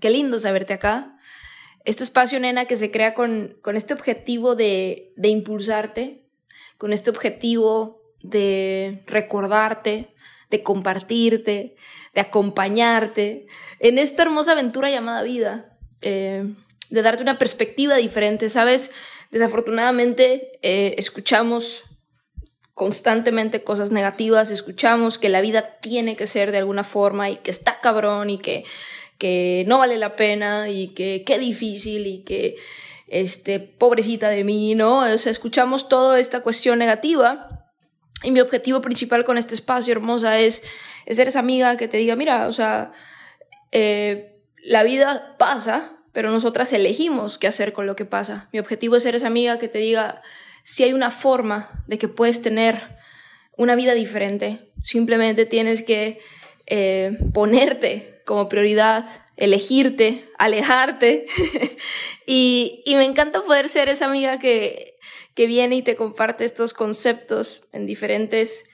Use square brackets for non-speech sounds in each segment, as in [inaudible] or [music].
Qué lindo saberte acá. Este espacio, nena, que se crea con, con este objetivo de, de impulsarte, con este objetivo de recordarte, de compartirte, de acompañarte en esta hermosa aventura llamada vida, eh, de darte una perspectiva diferente. Sabes, desafortunadamente eh, escuchamos constantemente cosas negativas, escuchamos que la vida tiene que ser de alguna forma y que está cabrón y que que no vale la pena y que qué difícil y que este pobrecita de mí, ¿no? O sea, escuchamos toda esta cuestión negativa y mi objetivo principal con este espacio hermosa es, ser esa amiga que te diga, mira, o sea, eh, la vida pasa, pero nosotras elegimos qué hacer con lo que pasa. Mi objetivo es ser esa amiga que te diga si hay una forma de que puedes tener una vida diferente. Simplemente tienes que eh, ponerte como prioridad, elegirte, alejarte. [laughs] y, me encanta poder ser esa amiga que, que viene y te comparte estos conceptos en diferentes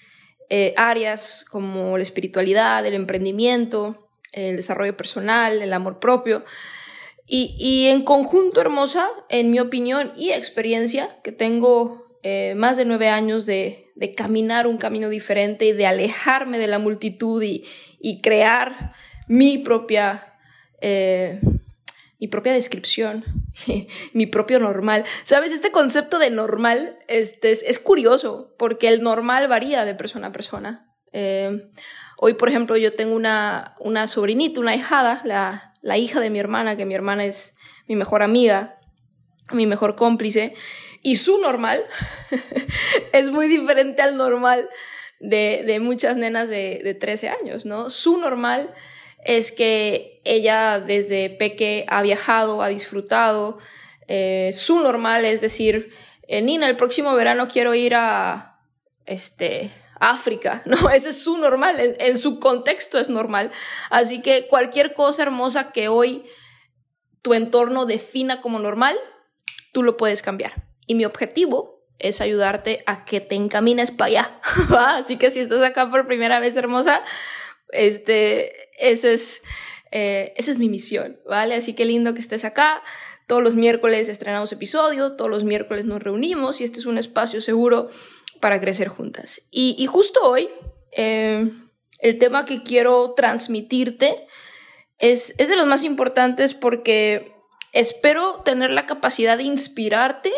eh, áreas como la espiritualidad, el emprendimiento, el desarrollo personal, el amor propio. Y, en conjunto, hermosa, en mi opinión y experiencia, que tengo eh, más de nueve años de, de, caminar un camino diferente y de alejarme de la multitud y, y crear mi propia, eh, mi propia descripción, [laughs] mi propio normal. ¿Sabes? Este concepto de normal este, es, curioso porque el normal varía de persona a persona. Eh, hoy, por ejemplo, yo tengo una, una sobrinita, una hijada, la, la hija de mi hermana, que mi hermana es mi mejor amiga, mi mejor cómplice, y su normal [laughs] es muy diferente al normal de, de muchas nenas de, de 13 años, ¿no? Su normal es que ella desde peque ha viajado, ha disfrutado. Eh, su normal es decir, eh, Nina, el próximo verano quiero ir a este, África, [laughs] ¿no? Ese es su normal, en, en, su contexto es normal. Así que cualquier cosa hermosa que hoy tu entorno defina como normal, tú lo puedes cambiar. Y mi objetivo es ayudarte a que te encamines para allá. [laughs] Así que si estás acá por primera vez, hermosa, este, ese es, eh, esa es mi misión, ¿vale? Así que lindo que estés acá. Todos los miércoles estrenamos episodio, todos los miércoles nos reunimos y este es un espacio seguro para crecer juntas. Y, justo hoy, eh, el tema que quiero transmitirte es, es de los más importantes porque espero tener la capacidad de inspirarte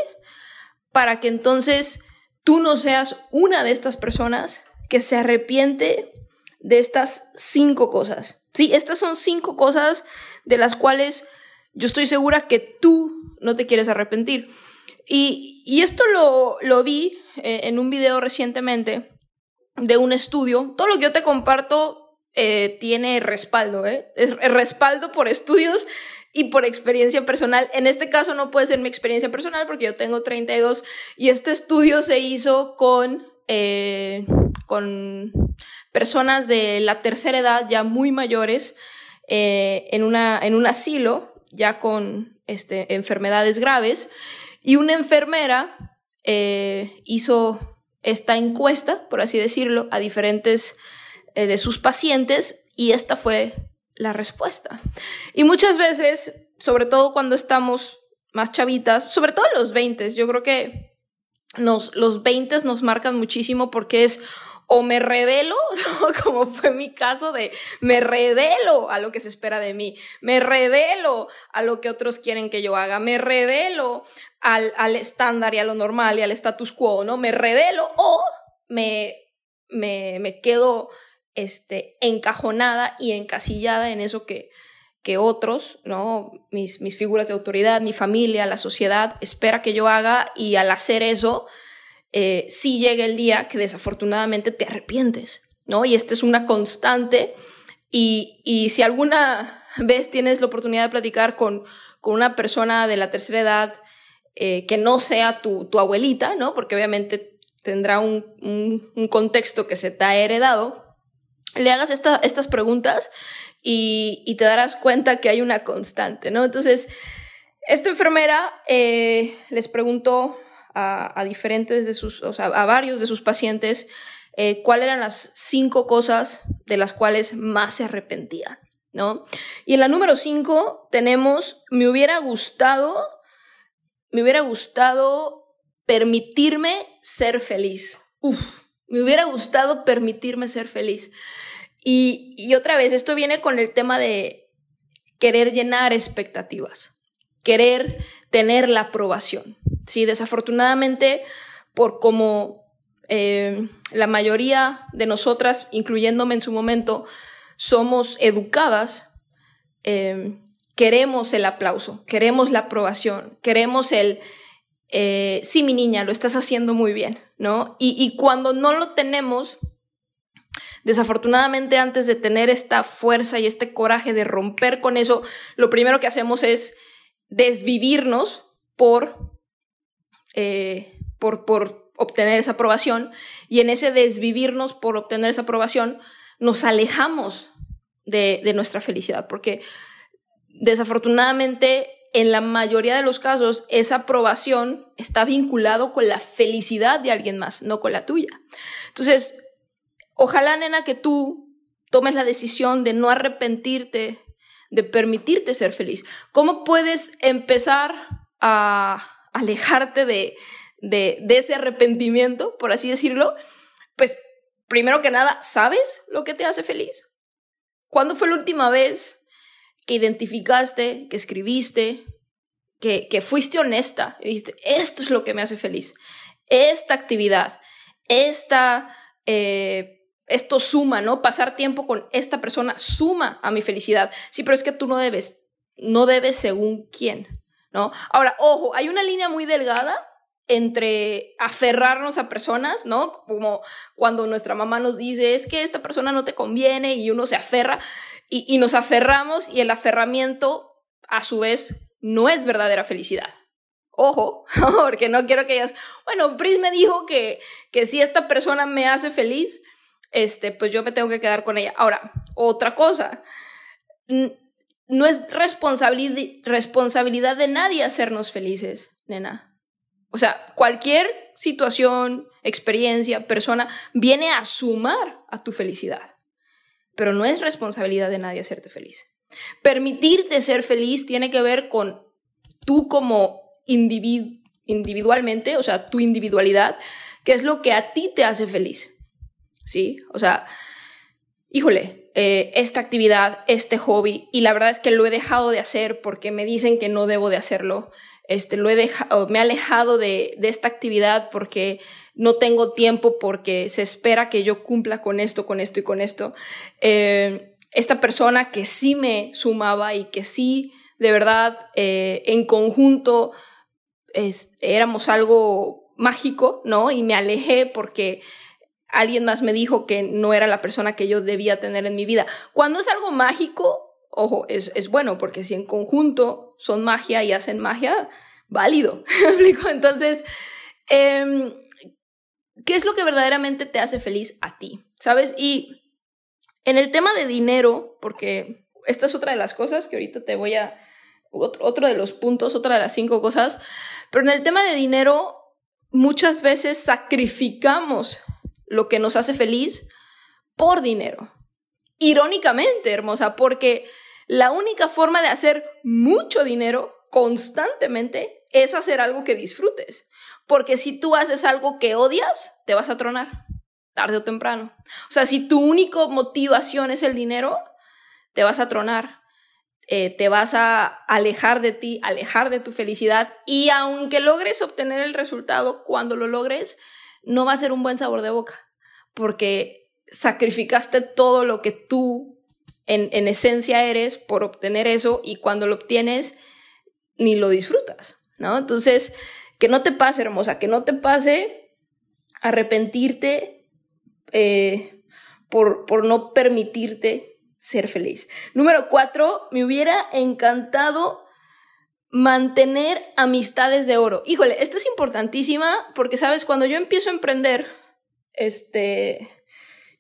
para que entonces tú no seas una de estas personas que se arrepiente de estas cinco cosas. Sí, estas son cinco cosas de las cuales yo estoy segura que tú no te quieres arrepentir. Y, y esto lo, lo vi eh, en un video recientemente de un estudio. Todo lo que yo te comparto eh, tiene respaldo, ¿eh? Es respaldo por estudios y por experiencia personal. En este caso no puede ser mi experiencia personal porque yo tengo 32 y este estudio se hizo con, eh, con personas de la tercera edad, ya muy mayores, eh, en, una, en un asilo, ya con este, enfermedades graves, y una enfermera eh, hizo esta encuesta, por así decirlo, a diferentes eh, de sus pacientes, y esta fue la respuesta. Y muchas veces, sobre todo cuando estamos más chavitas, sobre todo los 20, yo creo que nos, los 20 nos marcan muchísimo porque es o me revelo, [laughs] como fue mi caso de me revelo a lo que se espera de mí, me revelo a lo que otros quieren que yo haga, me revelo al, al estándar y a lo normal y al status quo, ¿no? Me revelo o me, me, me quedo este, encajonada y encasillada en eso que, que otros, ¿no? Mis, mis figuras de autoridad, mi familia, la sociedad espera que yo haga y al hacer eso, eh, sí llega el día que desafortunadamente te arrepientes, ¿no? Y esta es una constante y, y si alguna vez tienes la oportunidad de platicar con, con una persona de la tercera edad eh, que no sea tu, tu, abuelita, ¿no? Porque obviamente tendrá un, un, contexto que se te ha heredado, le hagas esta, estas preguntas y, y, te darás cuenta que hay una constante, ¿no? Entonces, esta enfermera eh, les preguntó a, diferentes de sus, o sea, a varios de sus pacientes, eh, cuáles eran las cinco cosas de las cuales más se arrepentían, ¿no? Y en la número cinco tenemos, me hubiera gustado, me hubiera gustado permitirme ser feliz. Uf, me hubiera gustado permitirme ser feliz. Y, y otra vez, esto viene con el tema de querer llenar expectativas, querer tener la aprobación. Sí, desafortunadamente, por como eh, la mayoría de nosotras, incluyéndome en su momento, somos educadas, eh, queremos el aplauso, queremos la aprobación, queremos el, eh, sí, mi niña, lo estás haciendo muy bien, ¿no? Y, y cuando no lo tenemos, desafortunadamente antes de tener esta fuerza y este coraje de romper con eso, lo primero que hacemos es desvivirnos por eh, por, por obtener esa aprobación y en ese desvivirnos por obtener esa aprobación nos alejamos de, de nuestra felicidad porque desafortunadamente en la mayoría de los casos esa aprobación está vinculado con la felicidad de alguien más, no con la tuya. Entonces, ojalá, nena, que tú tomes la decisión de no arrepentirte, de permitirte ser feliz. ¿Cómo puedes empezar a alejarte de, de, ese arrepentimiento, por así decirlo, pues primero que nada, ¿sabes lo que te hace feliz? ¿Cuándo fue la última vez que identificaste, que escribiste, que, que fuiste honesta y dijiste, esto es lo que me hace feliz? Esta actividad, esta, eh, esto suma, ¿no? Pasar tiempo con esta persona suma a mi felicidad. Sí, pero es que tú no debes, no debes según quién. ¿No? Ahora, ojo, hay una línea muy delgada entre aferrarnos a personas, ¿no? Como cuando nuestra mamá nos dice, es que esta persona no te conviene y uno se aferra y, y nos aferramos y el aferramiento, a su vez, no es verdadera felicidad. Ojo, [laughs] porque no quiero que ellas, bueno, Pris me dijo que, que si esta persona me hace feliz, este, pues yo me tengo que quedar con ella. Ahora, otra cosa, no es responsabilidad de nadie hacernos felices, nena. O sea, cualquier situación, experiencia, persona viene a sumar a tu felicidad. Pero no es responsabilidad de nadie hacerte feliz. Permitirte ser feliz tiene que ver con tú como individuo, individualmente, o sea, tu individualidad, que es lo que a ti te hace feliz. ¿Sí? O sea, híjole, eh, esta actividad, este hobby, y la verdad es que lo he dejado de hacer porque me dicen que no debo de hacerlo. Este, lo he dejado, me he alejado de, de esta actividad porque no tengo tiempo porque se espera que yo cumpla con esto, con esto y con esto. Eh, esta persona que sí me sumaba y que sí, de verdad, eh, en conjunto es, éramos algo mágico, ¿no? Y me alejé porque alguien más me dijo que no era la persona que yo debía tener en mi vida. Cuando es algo mágico, ojo, es, es bueno, porque si en conjunto son magia y hacen magia, válido. [laughs] Entonces, eh, ¿qué es lo que verdaderamente te hace feliz a ti? ¿Sabes? Y en el tema de dinero, porque esta es otra de las cosas que ahorita te voy a... Otro, otro de los puntos, otra de las cinco cosas, pero en el tema de dinero muchas veces sacrificamos lo que nos hace feliz por dinero. Irónicamente, hermosa, porque la única forma de hacer mucho dinero constantemente es hacer algo que disfrutes. Porque si tú haces algo que odias, te vas a tronar. tarde o temprano. O sea, si tu única motivación es el dinero, te vas a tronar, eh, te vas a alejar de ti, alejar de tu felicidad y aunque logres obtener el resultado, cuando lo logres, no va a ser un buen sabor de boca, porque sacrificaste todo lo que tú en, en esencia eres por obtener eso y cuando lo obtienes, ni lo disfrutas, ¿no? Entonces, que no te pase, hermosa, que no te pase arrepentirte eh, por, por no permitirte ser feliz. Número cuatro, me hubiera encantado mantener amistades de oro. Híjole, esta es importantísima porque, sabes, cuando yo empiezo a emprender, este,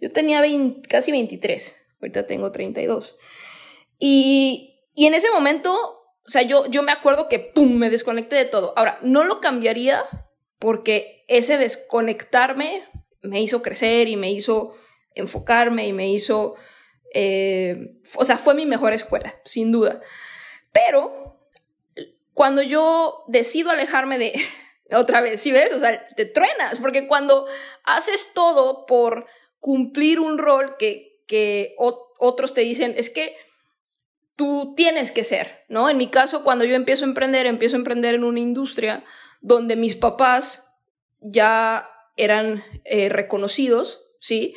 yo tenía casi 23, ahorita tengo 32. Y, y en ese momento o sea, yo, yo me acuerdo que, ¡pum!, me desconecté de todo. Ahora, no lo cambiaría porque ese desconectarme me hizo crecer y me hizo enfocarme y me hizo... Eh, o sea, fue mi mejor escuela, sin duda. Pero cuando yo decido alejarme de... [laughs] Otra vez, ¿sí ves? O sea, te truenas, porque cuando haces todo por cumplir un rol que, que otros te dicen, es que tú tienes que ser, ¿no? En mi caso, cuando yo empiezo a emprender, empiezo a emprender en una industria donde mis papás ya eran eh, reconocidos, ¿sí?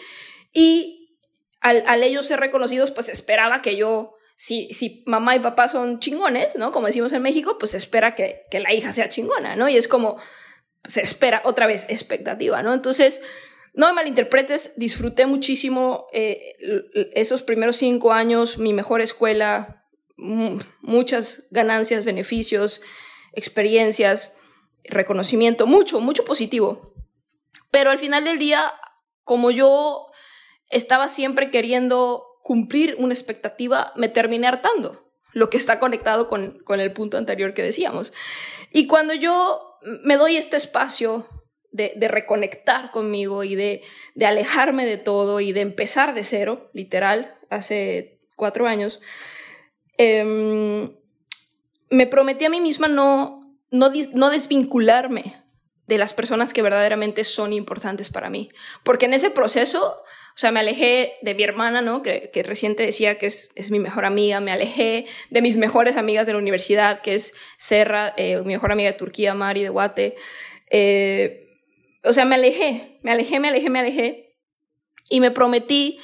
Y al, ellos ser reconocidos, pues esperaba que yo, si, si mamá y papá son chingones, ¿no? Como decimos en México, pues espera que, que la hija sea chingona, ¿no? Y es como, se espera otra vez expectativa, ¿no? Entonces, no me malinterpretes, disfruté muchísimo eh, esos primeros cinco años, mi mejor escuela, muchas ganancias, beneficios, experiencias, reconocimiento, mucho, mucho positivo. Pero al final del día, como yo estaba siempre queriendo cumplir una expectativa, me terminé hartando, lo que está conectado con, con el punto anterior que decíamos. Y cuando yo me doy este espacio de, reconectar conmigo y de, alejarme de todo y de empezar de cero, literal, hace cuatro años, em, me prometí a mí misma no, no, no desvincularme de las personas que verdaderamente son importantes para mí. Porque en ese proceso, o sea, me alejé de mi hermana, ¿no? Que, que recién decía que es, es, mi mejor amiga, me alejé de mis mejores amigas de la universidad, que es Serra, eh, mi mejor amiga de Turquía, Mari de Guate. Eh, o sea, me alejé, me alejé, me alejé, me alejé y me prometí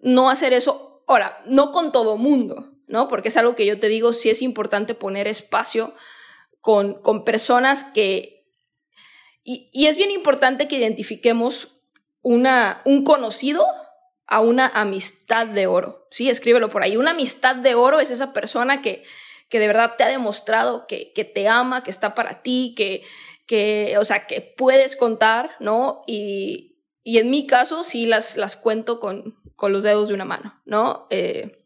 no hacer eso. Ahora, no con todo mundo, ¿no? Porque es algo que yo te digo, sí es importante poner espacio con, con personas que... Y, y es bien importante que identifiquemos una, un conocido a una amistad de oro, ¿sí? Escríbelo por ahí. Una amistad de oro es esa persona que, que de verdad te ha demostrado que, que te ama, que está para ti, que, que, o sea, que puedes contar, ¿no? Y, y en mi caso sí las, las cuento con, con los dedos de una mano, ¿no? Eh,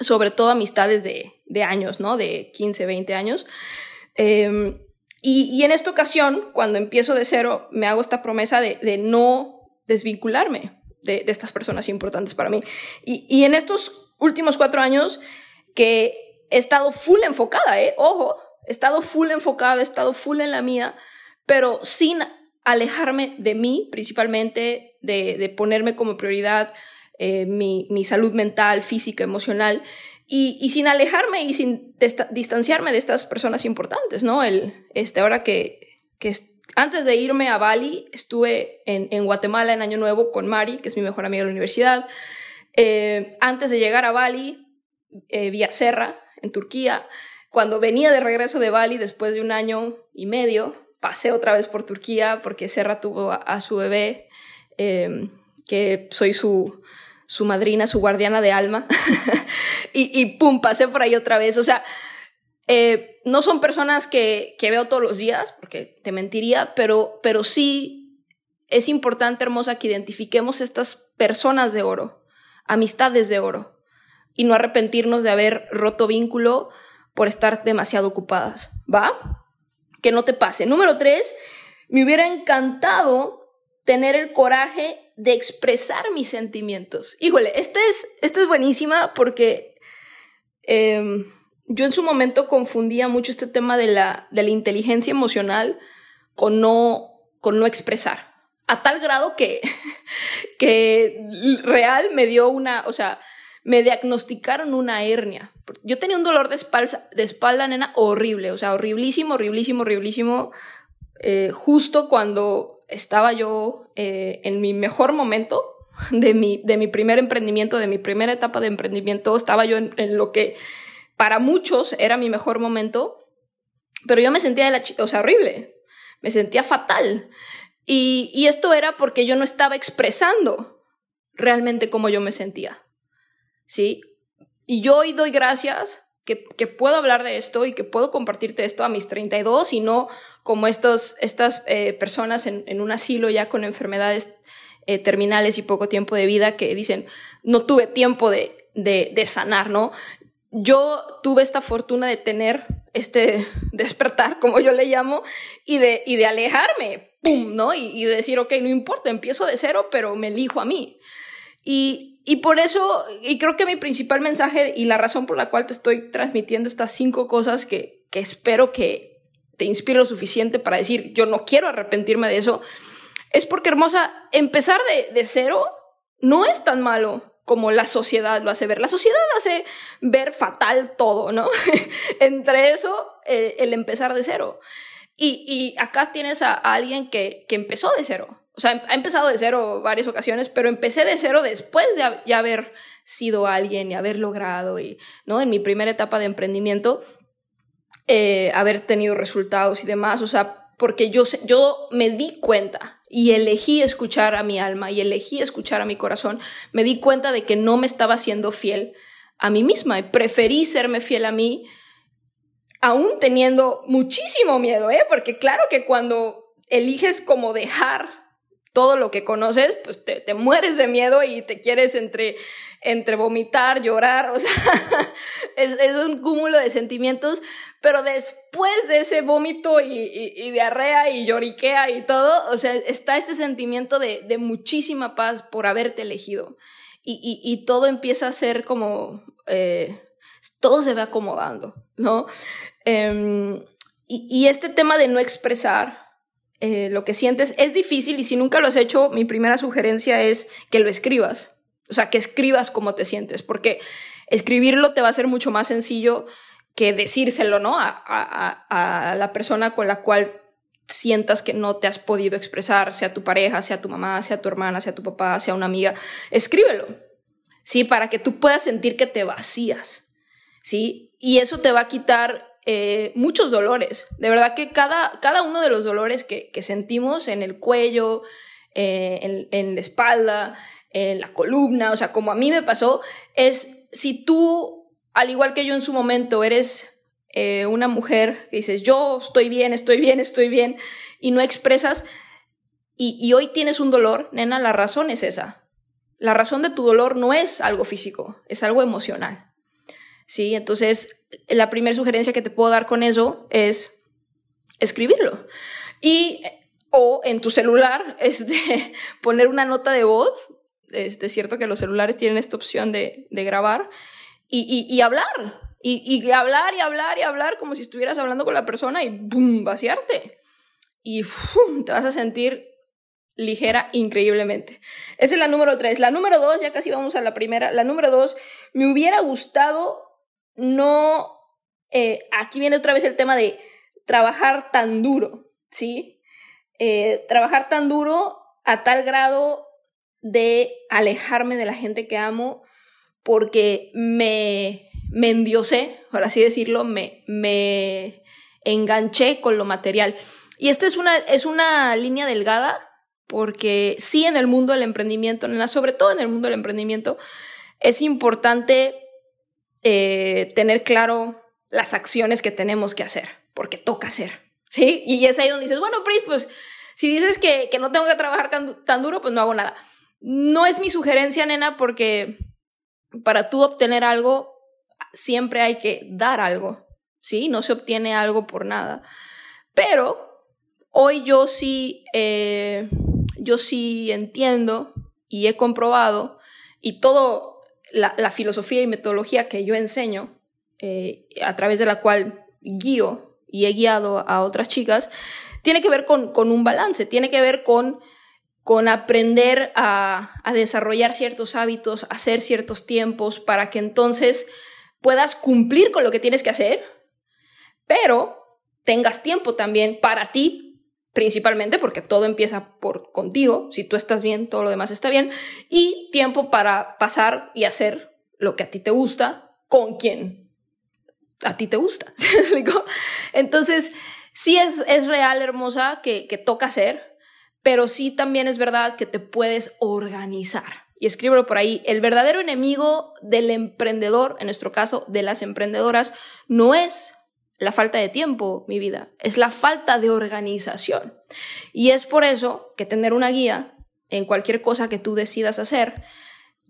sobre todo amistades de, de, años, ¿no? De 15, 20 años. Em, y, y, en esta ocasión, cuando empiezo de cero, me hago esta promesa de, de no desvincularme de, estas personas importantes para mí. Y, y en estos últimos cuatro años que he estado full enfocada, ¿eh? Ojo, He estado full enfocada, he estado full en la mía, pero sin alejarme de mí, principalmente de, ponerme como prioridad eh, mi, salud mental, física, emocional, y, sin alejarme y sin distanciarme de estas personas importantes, ¿no? El, este, ahora que, que antes de irme a Bali, estuve en, Guatemala en Año Nuevo con Mari, que es mi mejor amiga de la universidad. Eh, antes de llegar a Bali, eh, vía Serra, en Turquía, cuando venía de regreso de Bali después de un año y medio, pasé otra vez por Turquía porque Serra tuvo a, su bebé, em, que soy su, su madrina, su guardiana de alma, [laughs] y, y, pum, pasé por ahí otra vez. O sea, eh, no son personas que, que, veo todos los días, porque te mentiría, pero, pero sí es importante, hermosa, que identifiquemos estas personas de oro, amistades de oro, y no arrepentirnos de haber roto vínculo por estar demasiado ocupadas, ¿va? Que no te pase. Número tres, me hubiera encantado tener el coraje de expresar mis sentimientos. Híjole, esta es, esta es buenísima porque em, yo en su momento confundía mucho este tema de la, de la inteligencia emocional con no, con no expresar. a tal grado que, [laughs] que real me dio una, o sea, me diagnosticaron una hernia. Yo tenía un dolor de espalda, de espalda nena, horrible, o sea, horriblísimo, horriblísimo, horriblísimo, eh, justo cuando estaba yo eh, en mi mejor momento de mi, de mi primer emprendimiento, de mi primera etapa de emprendimiento, estaba yo en, en lo que para muchos era mi mejor momento, pero yo me sentía de la o sea, horrible, me sentía fatal. Y, esto era porque yo no estaba expresando realmente cómo yo me sentía. ¿Sí? Y yo hoy doy gracias que, puedo hablar de esto y que puedo compartirte esto a mis 32 y no como estos, estas eh, personas en, en, un asilo ya con enfermedades eh, terminales y poco tiempo de vida que dicen, no tuve tiempo de, de, de sanar, ¿no? Yo tuve esta fortuna de tener este [laughs] despertar, como yo le llamo, y de, y de alejarme, ¡pum!, ¿no? Y, y decir, ok, no importa, empiezo de cero, pero me elijo a mí. Y, y por eso, y creo que mi principal mensaje y la razón por la cual te estoy transmitiendo estas cinco cosas que, que espero que te inspire lo suficiente para decir, yo no quiero arrepentirme de eso, es porque, hermosa, empezar de, de cero no es tan malo como la sociedad lo hace ver. La sociedad hace ver fatal todo, ¿no? [laughs] Entre eso, eh, el empezar de cero. Y, y acá tienes a, alguien que, que empezó de cero. O sea, ha empezado de cero varias ocasiones, pero empecé de cero después de ya haber sido alguien y haber logrado, y, ¿no? En mi primera etapa de emprendimiento, eh, haber tenido resultados y demás. O sea, porque yo, yo me di cuenta y elegí escuchar a mi alma y elegí escuchar a mi corazón, me di cuenta de que no me estaba siendo fiel a mí misma y preferí serme fiel a mí, aún teniendo muchísimo miedo, ¿eh? Porque claro que cuando eliges como dejar todo lo que conoces, pues te, te mueres de miedo y te quieres entre, entre vomitar, llorar, o sea, [laughs] es, es un cúmulo de sentimientos, pero después de ese vómito y, y, y, diarrea y lloriquea y todo, o sea, está este sentimiento de, de muchísima paz por haberte elegido. Y, y todo empieza a ser como, eh, todo se va acomodando, ¿no? Eh, y, este tema de no expresar eh, lo que sientes es difícil y si nunca lo has hecho, mi primera sugerencia es que lo escribas. O sea, que escribas cómo te sientes, porque escribirlo te va a ser mucho más sencillo que decírselo, ¿no? A, a, a, la persona con la cual sientas que no te has podido expresar, sea tu pareja, sea tu mamá, sea tu hermana, sea tu papá, sea una amiga, escríbelo, ¿sí? Para que tú puedas sentir que te vacías, ¿sí? Y eso te va a quitar eh, muchos dolores. De verdad que cada, cada uno de los dolores que, sentimos en el cuello, eh, en, en la espalda, en la columna, o sea, como a mí me pasó, es si tú al igual que yo en su momento, eres eh, una mujer que dices, yo estoy bien, estoy bien, estoy bien, y no expresas, y, y hoy tienes un dolor, nena, la razón es esa. La razón de tu dolor no es algo físico, es algo emocional. ¿Sí? Entonces, la primera sugerencia que te puedo dar con eso es escribirlo. Y, o en tu celular, [laughs] este, poner una nota de voz. Es cierto que los celulares tienen esta opción de, de grabar y, y, hablar. Y, y, hablar y hablar y hablar como si estuvieras hablando con la persona y ¡boom! vaciarte. Y te vas a sentir ligera increíblemente. Esa es la número tres. La número dos, ya casi vamos a la primera. La número dos, me hubiera gustado no... Eh, aquí viene otra vez el tema de trabajar tan duro, ¿sí? Eh, trabajar tan duro a tal grado de alejarme de la gente que amo porque me, me por así decirlo, me, me enganché con lo material. Y esta es una, es una línea delgada, porque sí en el mundo del emprendimiento, sobre todo en el mundo del emprendimiento, es importante eh, tener claro las acciones que tenemos que hacer, porque toca hacer, ¿sí? Y es ahí donde dices, bueno, Pris, pues si dices que, que no tengo que trabajar tan, tan duro, pues no hago nada. No es mi sugerencia, nena, porque para tú obtener algo, siempre hay que dar algo, ¿sí? No se obtiene algo por nada. Pero hoy yo sí, eh, yo sí entiendo y he comprobado y todo la, filosofía y metodología que yo enseño, eh, a través de la cual guío y he guiado a otras chicas, tiene que ver con, con un balance, tiene que ver con con aprender a, a desarrollar ciertos hábitos, hacer ciertos tiempos para que entonces puedas cumplir con lo que tienes que hacer, pero tengas tiempo también para ti, principalmente porque todo empieza por contigo, si tú estás bien, todo lo demás está bien, y tiempo para pasar y hacer lo que a ti te gusta con quien a ti te gusta. [laughs] Entonces, sí es, es real, hermosa, que, que toca hacer, pero sí también es verdad que te puedes organizar. Y escríbelo por ahí. El verdadero enemigo del emprendedor, en nuestro caso, de las emprendedoras, no es la falta de tiempo, mi vida, es la falta de organización. Y es por eso que tener una guía en cualquier cosa que tú decidas hacer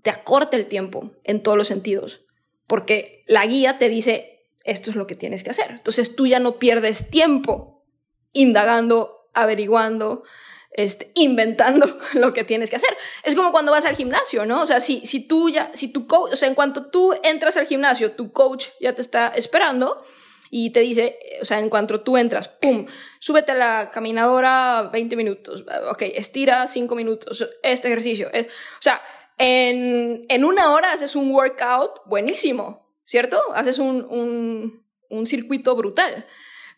te acorta el tiempo en todos los sentidos, porque la guía te dice, esto es lo que tienes que hacer. Entonces tú ya no pierdes tiempo indagando, averiguando, este, inventando [laughs] lo que tienes que hacer. Es como cuando vas al gimnasio, ¿no? O sea, si, si tú ya, si tu coach, o sea, en cuanto tú entras al gimnasio, tu coach ya te está esperando, y te dice, o sea, en cuanto tú entras, ¡pum! Súbete a la caminadora 20 minutos, ok, estira 5 minutos, este ejercicio. Es, o sea, en, en una hora haces un workout buenísimo, ¿cierto? Haces un, un, un circuito brutal.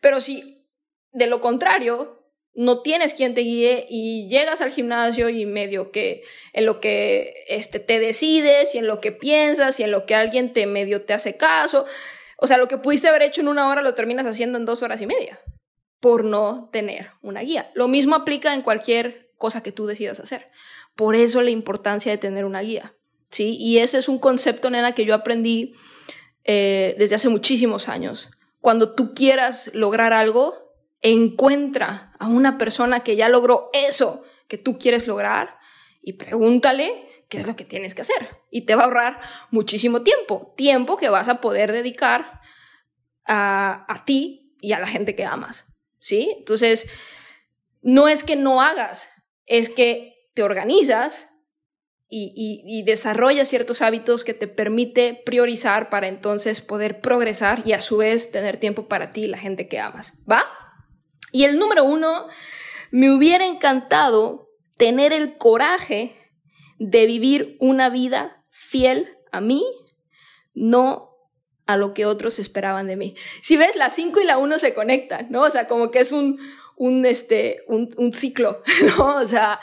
Pero si de lo contrario, no tienes quien te guíe y llegas al gimnasio y medio que en lo que este, te decides y en lo que piensas y en lo que alguien te medio te hace caso, o sea, lo que pudiste haber hecho en una hora lo terminas haciendo en dos horas y media por no tener una guía. Lo mismo aplica en cualquier cosa que tú decidas hacer. Por eso la importancia de tener una guía. ¿sí? Y ese es un concepto, nena, que yo aprendí eh, desde hace muchísimos años. Cuando tú quieras lograr algo, encuentra a una persona que ya logró eso que tú quieres lograr y pregúntale qué es lo que tienes que hacer. Y te va a ahorrar muchísimo tiempo, tiempo que vas a poder dedicar a, a ti y a la gente que amas. ¿Sí? Entonces, no es que no hagas, es que te organizas y, y, y, desarrollas ciertos hábitos que te permite priorizar para entonces poder progresar y a su vez tener tiempo para ti y la gente que amas. ¿Va? Y el número uno, me hubiera encantado tener el coraje de vivir una vida fiel a mí, no a lo que otros esperaban de mí. Si ves, la 5 y la 1 se conectan, ¿no? O sea, como que es un, un, este, un, un ciclo, [laughs] ¿no? O sea,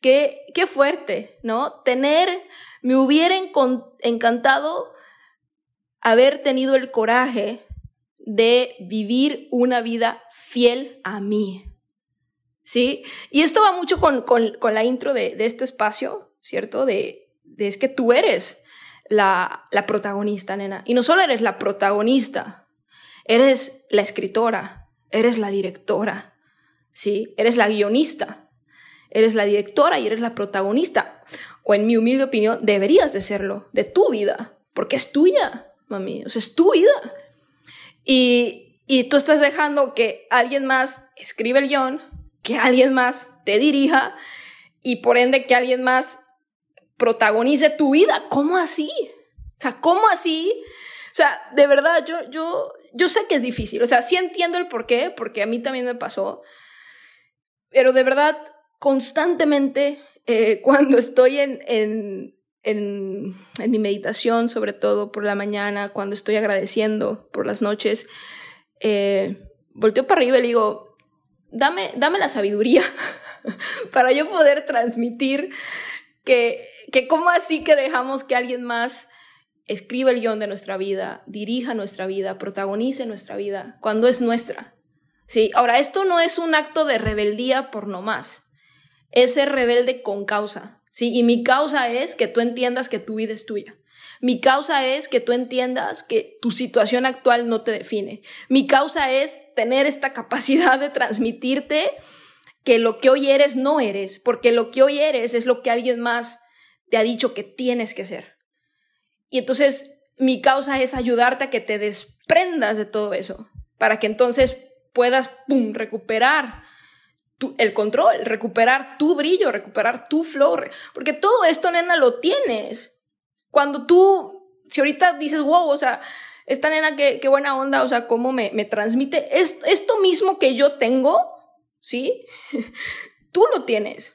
qué, qué fuerte, ¿no? Tener, me hubiera encantado haber tenido el coraje de vivir una vida fiel a mí. ¿Sí? Y esto va mucho con, con, con la intro de, de este espacio, ¿cierto? De, de es que tú eres la, la protagonista, nena. Y no solo eres la protagonista, eres la escritora, eres la directora, ¿sí? Eres la guionista, eres la directora y eres la protagonista. O en mi humilde opinión, deberías de serlo, de tu vida, porque es tuya, mami, o sea, es tu vida. Y, y tú estás dejando que alguien más escribe el guion, que alguien más te dirija y por ende que alguien más protagonice tu vida. ¿Cómo así? O sea, ¿cómo así? O sea, de verdad, yo, yo, yo sé que es difícil. O sea, sí entiendo el por qué, porque a mí también me pasó. Pero de verdad, constantemente, eh, [laughs] cuando estoy en, en, en, mi meditación, sobre todo por la mañana, cuando estoy agradeciendo por las noches, eh, volteo para arriba y le digo, dame, dame la sabiduría [laughs] para yo poder transmitir que, que cómo así que dejamos que alguien más escriba el guion de nuestra vida, dirija nuestra vida, protagonice nuestra vida, cuando es nuestra. Sí, ahora, esto no es un acto de rebeldía por no más, es ser rebelde con causa. Sí, y mi causa es que tú entiendas que tu vida es tuya. Mi causa es que tú entiendas que tu situación actual no te define. Mi causa es tener esta capacidad de transmitirte que lo que hoy eres no eres, porque lo que hoy eres es lo que alguien más te ha dicho que tienes que ser. Y entonces mi causa es ayudarte a que te desprendas de todo eso, para que entonces puedas, pum, recuperar el control, recuperar tu brillo, recuperar tu flow, porque todo esto, nena, lo tienes. Cuando tú, si ahorita dices, wow, o sea, esta nena, qué, qué buena onda, o sea, cómo me, me transmite esto mismo que yo tengo, ¿sí? [laughs] Tú lo tienes.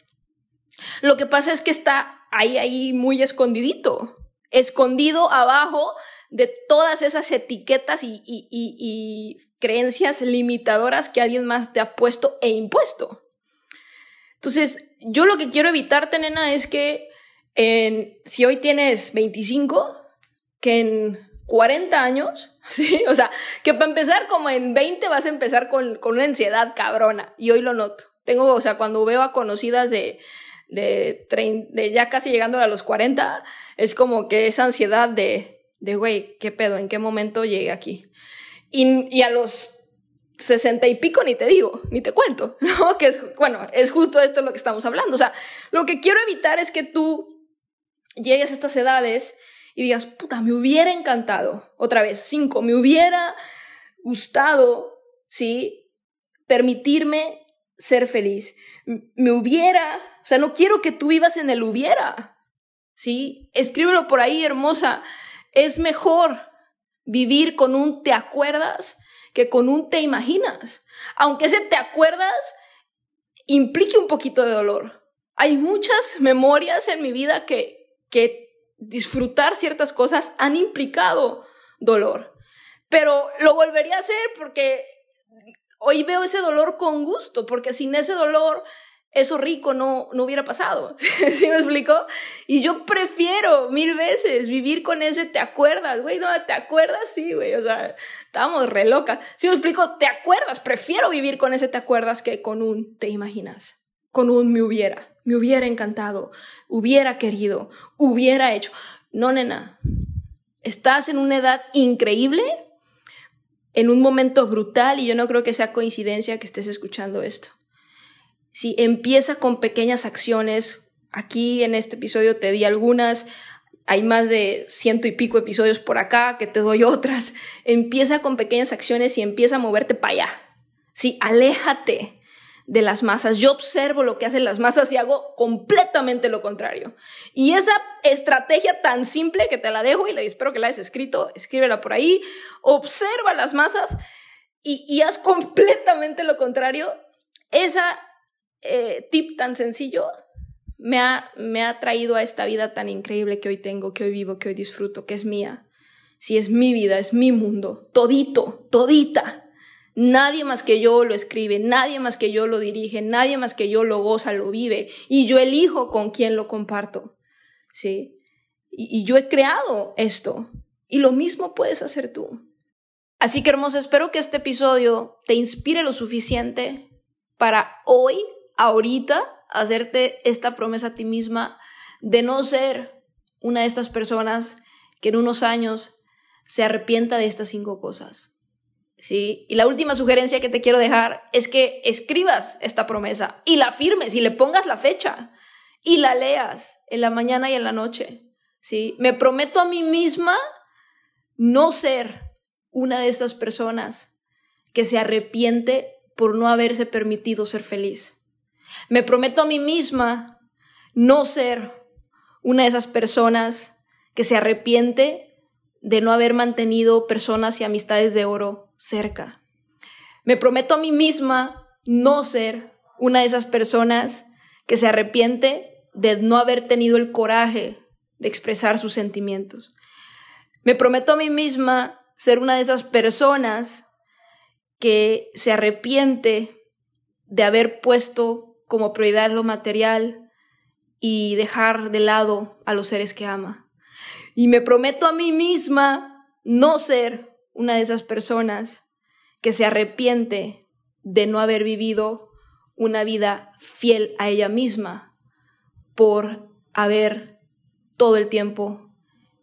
Lo que pasa es que está ahí, ahí muy escondidito, escondido abajo de todas esas etiquetas y, y, creencias limitadoras que alguien más te ha puesto e impuesto. Entonces, yo lo que quiero evitarte, nena, es que en, si hoy tienes 25, que en 40 años, [laughs] ¿sí? O sea, que para empezar como en 20 vas a empezar con, con una ansiedad cabrona, y hoy lo noto. Tengo, o sea, cuando veo a conocidas de, de, de ya casi llegando a los 40, es como que esa ansiedad de, de güey, ¿qué pedo? ¿En qué momento llegué aquí? Y, y a los 60 y pico ni te digo, ni te cuento, [laughs] ¿no? Que es, bueno, es justo esto lo que estamos hablando. O sea, lo que quiero evitar es que tú llegues a estas edades y digas, puta, me hubiera encantado, otra vez, cinco, me hubiera gustado, ¿sí? Permitirme ser feliz. Me hubiera, o sea, no quiero que tú vivas en el hubiera, ¿sí? Escríbelo por ahí, hermosa. Es mejor vivir con un te acuerdas que con un te imaginas. Aunque ese te acuerdas implique un poquito de dolor. Hay muchas memorias en mi vida que, que disfrutar ciertas cosas han implicado dolor. Pero lo volvería a hacer porque hoy veo ese dolor con gusto, porque sin ese dolor eso rico no, no hubiera pasado. [laughs] ¿Sí me explico? Y yo prefiero mil veces vivir con ese te acuerdas, güey, no, te acuerdas, sí, güey, o sea, estábamos re locas. ¿Sí me explico? Te acuerdas, prefiero vivir con ese te acuerdas que con un te imaginas, con un me hubiera, me hubiera encantado, hubiera querido, hubiera hecho. No, nena, estás en una edad increíble, en un momento brutal y yo no creo que sea coincidencia que estés escuchando esto si empieza con pequeñas acciones, aquí en este episodio te di algunas, hay más de ciento y pico episodios por acá que te doy otras. Empieza con pequeñas acciones y empieza a moverte para allá. Sí, aléjate de las masas. Yo observo lo que hacen las masas y hago completamente lo contrario. Y esa estrategia tan simple que te la dejo y le espero que la hayas escrito, escríbela por ahí, observa las masas y, y haz completamente lo contrario. Esa eh, tip tan sencillo me ha, me ha traído a esta vida tan increíble que hoy tengo, que hoy vivo, que hoy disfruto, que es mía. Si es mi vida, es mi mundo, todito, todita. Nadie más que yo lo escribe, nadie más que yo lo dirige, nadie más que yo lo goza, lo vive. Y yo elijo con quién lo comparto. ¿Sí? Y, y yo he creado esto. Y lo mismo puedes hacer tú. Así que hermosa, espero que este episodio te inspire lo suficiente para hoy ahorita hacerte esta promesa a ti misma de no ser una de estas personas que en unos años se arrepienta de estas cinco cosas. ¿Sí? Y la última sugerencia que te quiero dejar es que escribas esta promesa y la firmes y le pongas la fecha y la leas en la mañana y en la noche. ¿Sí? Me prometo a mí misma no ser una de estas personas que se arrepiente por no haberse permitido ser feliz. Me prometo a mí misma no ser una de esas personas que se arrepiente de no haber mantenido personas y amistades de oro cerca. Me prometo a mí misma no ser una de esas personas que se arrepiente de no haber tenido el coraje de expresar sus sentimientos. Me prometo a mí misma ser una de esas personas que se arrepiente de haber puesto como prioridad lo material y dejar de lado a los seres que ama. Y me prometo a mí misma no ser una de esas personas que se arrepiente de no haber vivido una vida fiel a ella misma por haber todo el tiempo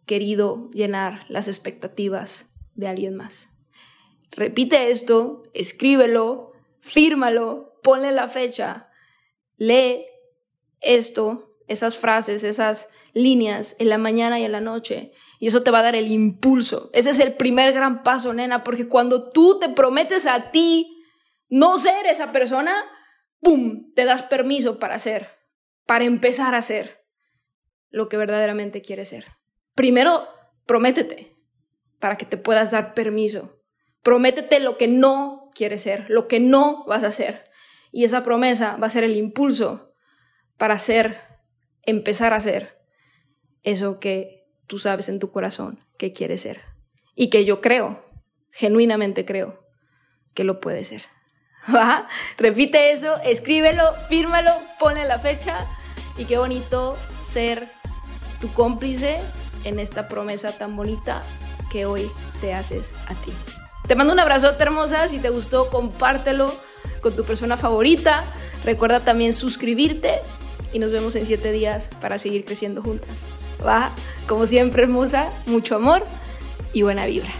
querido llenar las expectativas de alguien más. Repite esto, escríbelo, fírmalo, ponle la fecha Lee esto, esas frases, esas líneas en la mañana y en la noche. Y eso te va a dar el impulso. Ese es el primer gran paso, nena, porque cuando tú te prometes a ti no ser esa persona, ¡pum!, te das permiso para ser, para empezar a ser lo que verdaderamente quieres ser. Primero, prométete para que te puedas dar permiso. Prométete lo que no quieres ser, lo que no vas a hacer. Y esa promesa va a ser el impulso para ser empezar a hacer eso que tú sabes en tu corazón que quieres ser. Y que yo creo, genuinamente creo, que lo puede ser. [laughs] ¿Va? Repite eso, escríbelo, fírmalo, ponle la fecha y qué bonito ser tu cómplice en esta promesa tan bonita que hoy te haces a ti. Te mando un abrazote hermosa, si te gustó compártelo con tu persona favorita. Recuerda también suscribirte y nos vemos en siete días para seguir creciendo juntas. Va, como siempre hermosa, mucho amor y buena vibra.